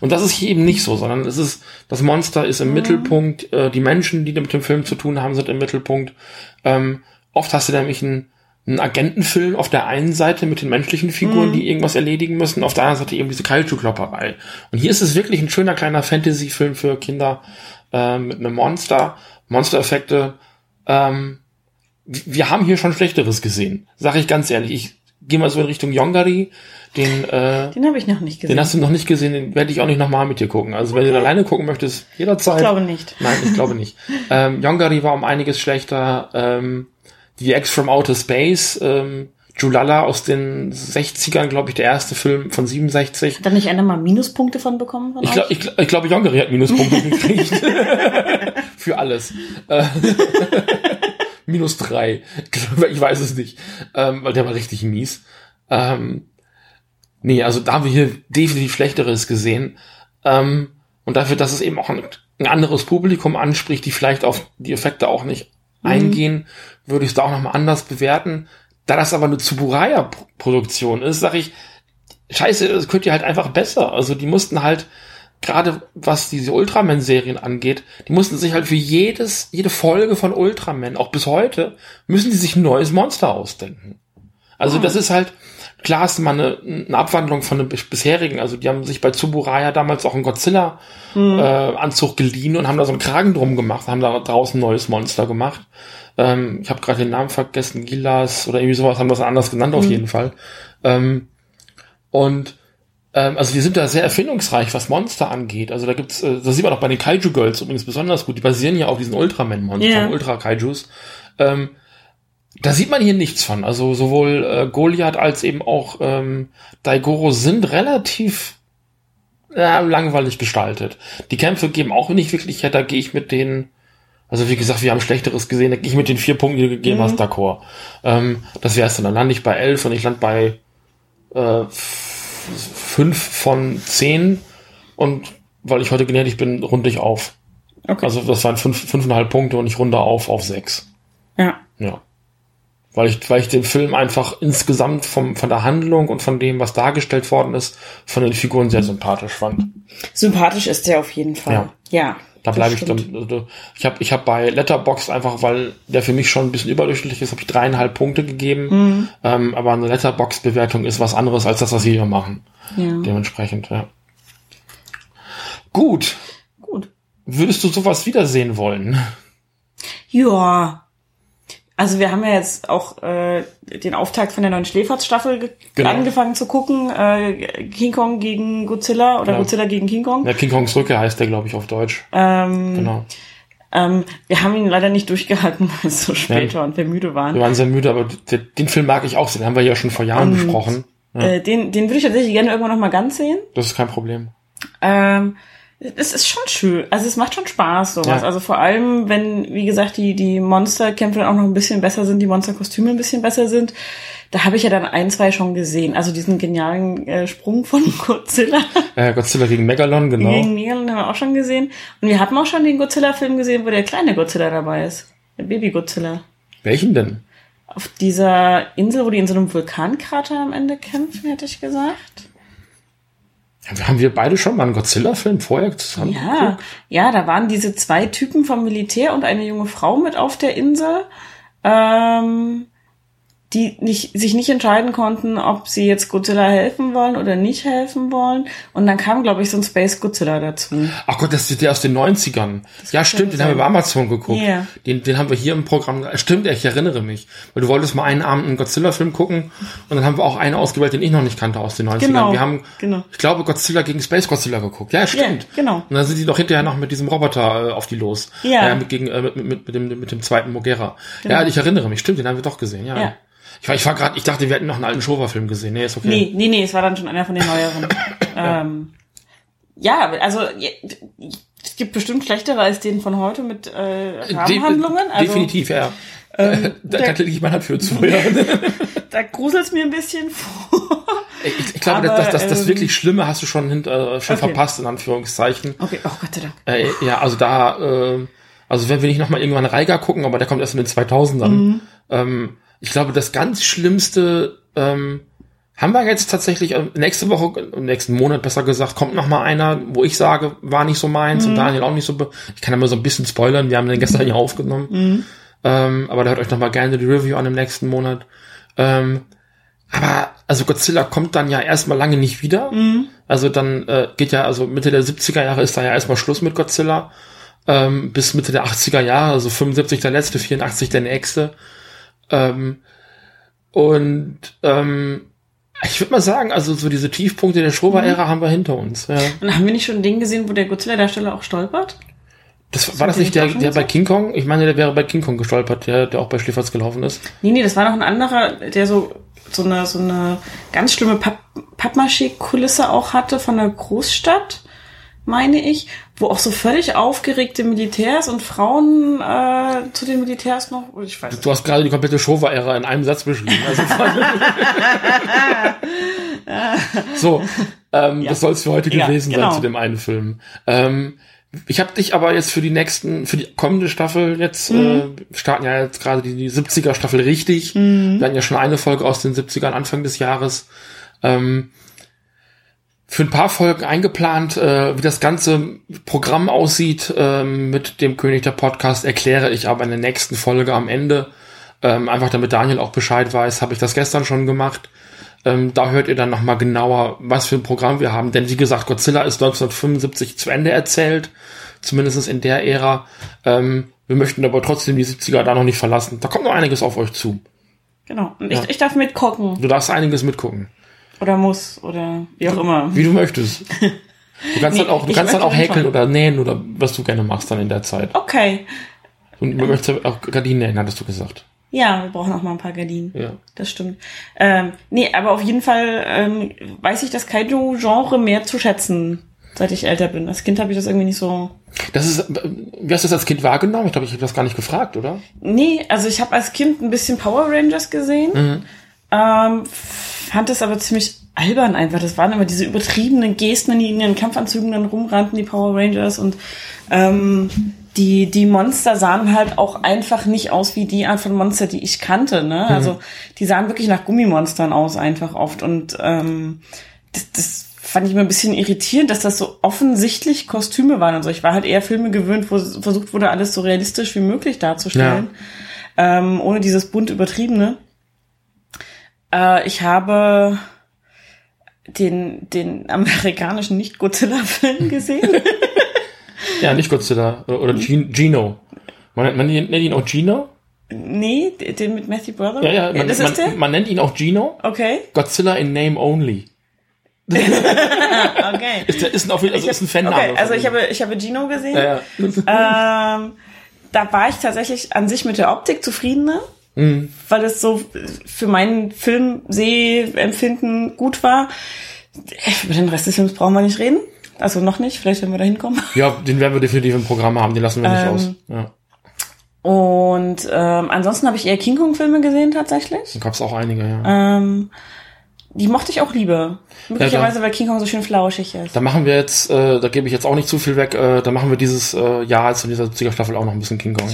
Und das ist hier eben nicht so, sondern es ist, das Monster ist im Mittelpunkt, äh, die Menschen, die mit dem Film zu tun haben, sind im Mittelpunkt. Ähm, oft hast du nämlich einen, einen Agentenfilm auf der einen Seite mit den menschlichen Figuren, die irgendwas erledigen müssen, auf der anderen Seite eben diese Kaiju-Klopperei. Und hier ist es wirklich ein schöner kleiner Fantasy-Film für Kinder äh, mit einem Monster, Monstereffekte. Ähm, wir haben hier schon Schlechteres gesehen, sag ich ganz ehrlich. Ich gehe mal so in Richtung Yongari, den äh, Den habe ich noch nicht gesehen. den hast du noch nicht gesehen, den werde ich auch nicht nochmal mit dir gucken. Also wenn du alleine gucken möchtest, jederzeit. ich glaube nicht. Nein, ich glaube nicht. ähm, Yongari war um einiges schlechter. Ähm, die Ex from Outer Space, ähm, Julala aus den 60ern, glaube ich, der erste Film von 67. Hat da nicht einer mal Minuspunkte von bekommen? Von Ich glaube, ich, glaub- ich glaube, Yongari hat Minuspunkte gekriegt. Für alles. Äh, Minus drei. Ich weiß es nicht. Ähm, weil der war richtig mies. Ähm, nee, also da haben wir hier definitiv Schlechteres gesehen. Ähm, und dafür, dass es eben auch ein, ein anderes Publikum anspricht, die vielleicht auf die Effekte auch nicht eingehen, würde ich es da auch nochmal anders bewerten. Da das aber eine Tsuburaya-Produktion ist, sage ich, scheiße, das könnt ihr halt einfach besser. Also die mussten halt, gerade was diese Ultraman-Serien angeht, die mussten sich halt für jedes, jede Folge von Ultraman, auch bis heute, müssen die sich ein neues Monster ausdenken. Also das ist halt, klar ist mal eine, eine Abwandlung von einem bis- bisherigen, also die haben sich bei Tsuburaya damals auch einen Godzilla-Anzug geliehen und haben da so einen Kragen drum gemacht, haben da draußen ein neues Monster gemacht. Ähm, ich habe gerade den Namen vergessen, Gilas oder irgendwie sowas, haben das anders genannt auf jeden Fall. Ähm, und Ähm, also die sind da sehr erfindungsreich, was Monster angeht. Also da gibt's, äh, das sieht man auch bei den Kaiju Girls übrigens besonders gut. Die basieren ja auf diesen Ultraman-Monstern, Ja. Ultra-Kaijus. Ähm, da sieht man hier nichts von. Also sowohl äh, Goliath als eben auch ähm, Daigoro sind relativ ja, langweilig gestaltet. Die Kämpfe geben auch nicht wirklich her, da gehe ich mit den, also wie gesagt, wir haben Schlechteres gesehen, da gehe ich mit den vier Punkten, die du gegeben hast, d'accord. Ähm, das wäre es dann. Dann lande ich bei elf und ich lande bei äh, fünf von zehn und weil ich heute gnädig bin, runde ich auf. Okay. Also das waren fünf, fünfeinhalb Punkte und ich runde auf auf sechs. ja. Ja. Weil ich, weil ich den Film einfach insgesamt vom, von der Handlung und von dem, was dargestellt worden ist, von den Figuren sehr sympathisch fand. Sympathisch ist der auf jeden Fall. Ja. Ja. Da bleibe ich dann. Also ich habe ich hab bei Letterboxd einfach, weil der für mich schon ein bisschen überdurchschnittlich ist, habe ich dreieinhalb Punkte gegeben. Mhm. Ähm, aber eine Letterboxd-Bewertung ist was anderes als das, was wir hier machen. Ja. Dementsprechend, ja. Gut. Gut. Würdest du sowas wiedersehen wollen? Ja. Also wir haben ja jetzt auch äh, den Auftakt von der neuen Schläferz-Staffel ge- Genau. angefangen zu gucken. Äh, King Kong gegen Godzilla oder Ja. Godzilla gegen King Kong. Ja, King Kongs Rückkehr heißt der, glaube ich, auf Deutsch. Ähm, Genau. ähm, wir haben ihn leider nicht durchgehalten, weil es so spät Ja. war und wir müde waren. Wir waren sehr müde, aber den, Film mag ich auch sehr. Den haben wir ja schon vor Jahren Und- besprochen. Äh, den, den würde ich tatsächlich gerne irgendwann noch mal ganz sehen. Das ist kein Problem. Ähm, es ist schon schön. Also es macht schon Spaß, sowas. Ja. Also vor allem, wenn, wie gesagt, die, die Monsterkämpfe dann auch noch ein bisschen besser sind, die Monsterkostüme ein bisschen besser sind. Da habe ich ja dann ein, zwei schon gesehen. Also diesen genialen äh, Sprung von Godzilla Äh, Godzilla gegen Megalon, genau. gegen Neon haben wir auch schon gesehen. Und wir haben auch schon den Godzilla-Film gesehen, wo der kleine Godzilla dabei ist. Der Baby-Godzilla. Welchen denn? Auf dieser Insel, wo die in so einem Vulkankrater am Ende kämpfen, hätte ich gesagt. Haben wir beide schon mal einen Godzilla-Film vorher zusammen Ja, geguckt? ja, da waren diese zwei Typen vom Militär und eine junge Frau mit auf der Insel, ähm, die nicht, sich nicht entscheiden konnten, ob sie jetzt Godzilla helfen wollen oder nicht helfen wollen. Und dann kam, glaube ich, so ein Space Godzilla dazu. Ach Gott, das ist der aus den 90ern. Ja, stimmt, den haben wir bei Amazon geguckt. Ja. Den, den haben wir hier im Programm. Stimmt, ich erinnere mich. Weil du wolltest mal einen Abend einen Godzilla-Film gucken und dann haben wir auch einen ausgewählt, den ich noch nicht kannte aus den 90ern. Genau, Wir haben, genau. ich glaube, Godzilla gegen Space Godzilla geguckt. Ja, stimmt. Ja, genau. Und dann sind die doch hinterher noch mit diesem Roboter äh, auf die los. Ja. Äh, mit, gegen, äh, mit, mit, mit, dem, mit dem zweiten Mogera. Ja, ich erinnere mich. Stimmt, den haben wir doch gesehen. Ja. Ja. Ich war, ich war gerade, ich dachte, wir hätten noch einen alten Showa-Film gesehen. Nee, ist okay. Nee, nee, nee, es war dann schon einer von den neueren. ähm, ja, also es gibt bestimmt schlechtere als den von heute mit äh, De- Rahmenhandlungen. Also, Definitiv, ja. Ähm, da lege ich meine Hand für zu. Ja. Da gruselt's mir ein bisschen vor. Ich, ich glaube, Aber, das, das, das ähm, wirklich Schlimme hast du schon, hinter, äh, schon Okay. verpasst, in Anführungszeichen. Okay, oh Gott sei Dank. Äh, ja, also da, äh, also wenn wir nicht nochmal irgendwann Reiger gucken, aber der kommt erst in den 2000ern. Mhm. Ähm, ich glaube, das ganz Schlimmste ähm, haben wir jetzt tatsächlich äh, nächste Woche, im nächsten Monat besser gesagt, kommt noch mal einer, wo ich sage, war nicht so meins Mhm. und Daniel auch nicht so. Ich kann ja mal so ein bisschen spoilern. Wir haben den gestern ja aufgenommen. Mhm. Ähm, aber da hört euch noch mal gerne die Review an im nächsten Monat. Ähm, aber also Godzilla kommt dann ja erstmal lange nicht wieder. Mhm. Also dann äh, geht ja, also Mitte der 70er Jahre ist da ja erstmal Schluss mit Godzilla. Ähm, bis Mitte der 80er Jahre, also 75 der letzte, 84 der nächste. Ähm, und ähm, ich würde mal sagen, also so diese Tiefpunkte der Showa-Ära haben wir hinter uns. Ja. Und haben wir nicht schon ein Ding gesehen, wo der Godzilla-Darsteller auch stolpert? Das, war das den nicht der, der bei? King Kong? Ich meine, der wäre bei King Kong gestolpert, der, der auch bei Schläferz gelaufen ist. Nee, nee, das war noch ein anderer, der so, so eine, so eine ganz schlimme Papp Pappmaché-Kulisse auch hatte von der Großstadt, meine ich, wo auch so völlig aufgeregte Militärs und Frauen äh, zu den Militärs noch, oh, ich weiß. Du hast gerade die komplette Showa-Ära in einem Satz beschrieben. Also so, ähm, Ja. das soll es für heute Ja, gewesen genau. sein zu dem einen Film. Ähm, ich habe dich aber jetzt für die nächsten, für die kommende Staffel jetzt, Mhm. äh, starten ja jetzt gerade die, die 70er Staffel richtig. Mhm. Wir hatten ja schon eine Folge aus den 70ern Anfang des Jahres. Ähm, für ein paar Folgen eingeplant, äh, wie das ganze Programm aussieht ähm, mit dem König der Podcast, erkläre ich aber in der nächsten Folge am Ende. Ähm, einfach damit Daniel auch Bescheid weiß, habe ich das gestern schon gemacht. Ähm, da hört ihr dann nochmal genauer, was für ein Programm wir haben. Denn wie gesagt, Godzilla ist 1975 zu Ende erzählt, zumindest in der Ära. Ähm, wir möchten aber trotzdem die 70er da noch nicht verlassen. Da kommt noch einiges auf euch zu. Genau. Und Ja. ich, ich darf mitgucken. Du darfst einiges mitgucken. Oder muss oder wie auch immer. Wie du möchtest. Du kannst Nee, dann auch, du kannst dann auch häkeln oder nähen oder was du gerne machst dann in der Zeit. Okay. Und du möchtest auch Gardinen nähen, hattest du gesagt. Ja, wir brauchen auch mal ein paar Gardinen. Ja. Das stimmt. Ähm, nee, aber auf jeden Fall ähm, weiß ich das Kaiju-Genre mehr zu schätzen, seit ich älter bin. Als Kind habe ich das irgendwie nicht so. Das ist, wie hast du das als Kind wahrgenommen? Ich glaube, ich habe das gar nicht gefragt, oder? Nee, also ich habe als Kind ein bisschen Power Rangers gesehen. Ähm, fand das aber ziemlich albern einfach. Das waren immer diese übertriebenen Gesten, die in ihren Kampfanzügen dann rumrannten, die Power Rangers. Und ähm, die, die Monster sahen halt auch einfach nicht aus wie die Art von Monster, die ich kannte. Ne? Also die sahen wirklich nach Gummimonstern aus einfach oft. Und ähm, das, das fand ich immer ein bisschen irritierend, dass das so offensichtlich Kostüme waren und so. Ich war halt eher Filme gewöhnt, wo versucht wurde, alles so realistisch wie möglich darzustellen. Ähm, ohne dieses bunt übertriebene. Äh, ich habe den, den amerikanischen Nicht-Godzilla-Film gesehen. Ja, nicht Godzilla. Oder, oder Gino. Man, nennt- man nennt ihn auch Gino? nee, den mit Matthew Brother? Ja, ja, man, das ist der? man, man nennt ihn auch Gino. Okay, Godzilla in Name Only. okay. Ist, ist, ein, also ist ein Fanname. Okay, also ich habe, ich habe Gino gesehen. Ja, ja. Ähm, da war ich tatsächlich an sich mit der Optik zufriedener, Mhm. weil es so für meinen Film-Sehempfinden gut war. Über den Rest des Films brauchen wir nicht reden. Also noch nicht, vielleicht wenn wir da hinkommen. ja, den werden wir definitiv im Programm haben. Den lassen wir nicht Ähm, aus. Ja. Und ähm, ansonsten habe ich eher King Kong-Filme gesehen tatsächlich. Da gab es auch einige, ja. Ähm, die mochte ich auch lieber. Möglicherweise, weil King Kong so schön flauschig ist. Da machen wir jetzt, äh, da gebe ich jetzt auch nicht zu viel weg, äh, da machen wir dieses äh, Jahr jetzt in dieser 70er Staffel auch noch ein bisschen King Kong.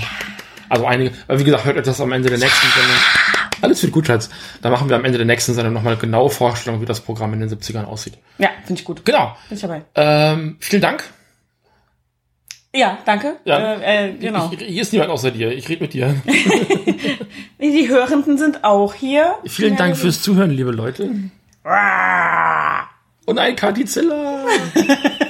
Also einige, wie gesagt, hört das am Ende der nächsten Sendung. Alles wird gut, Schatz. Da machen wir am Ende der nächsten Sendung nochmal eine genaue Vorstellung, wie das Programm in den 70ern aussieht. Ja, finde ich gut. Genau. Bin ich dabei. Ähm, vielen Dank. Ja, danke. Ja. Äh, äh genau. Ich, ich, hier ist niemand außer dir. Ich rede mit dir. Die Hörenden sind auch hier. Vielen ja, Dank fürs Zuhören, liebe Leute. Ah. Und ein Kardizilla.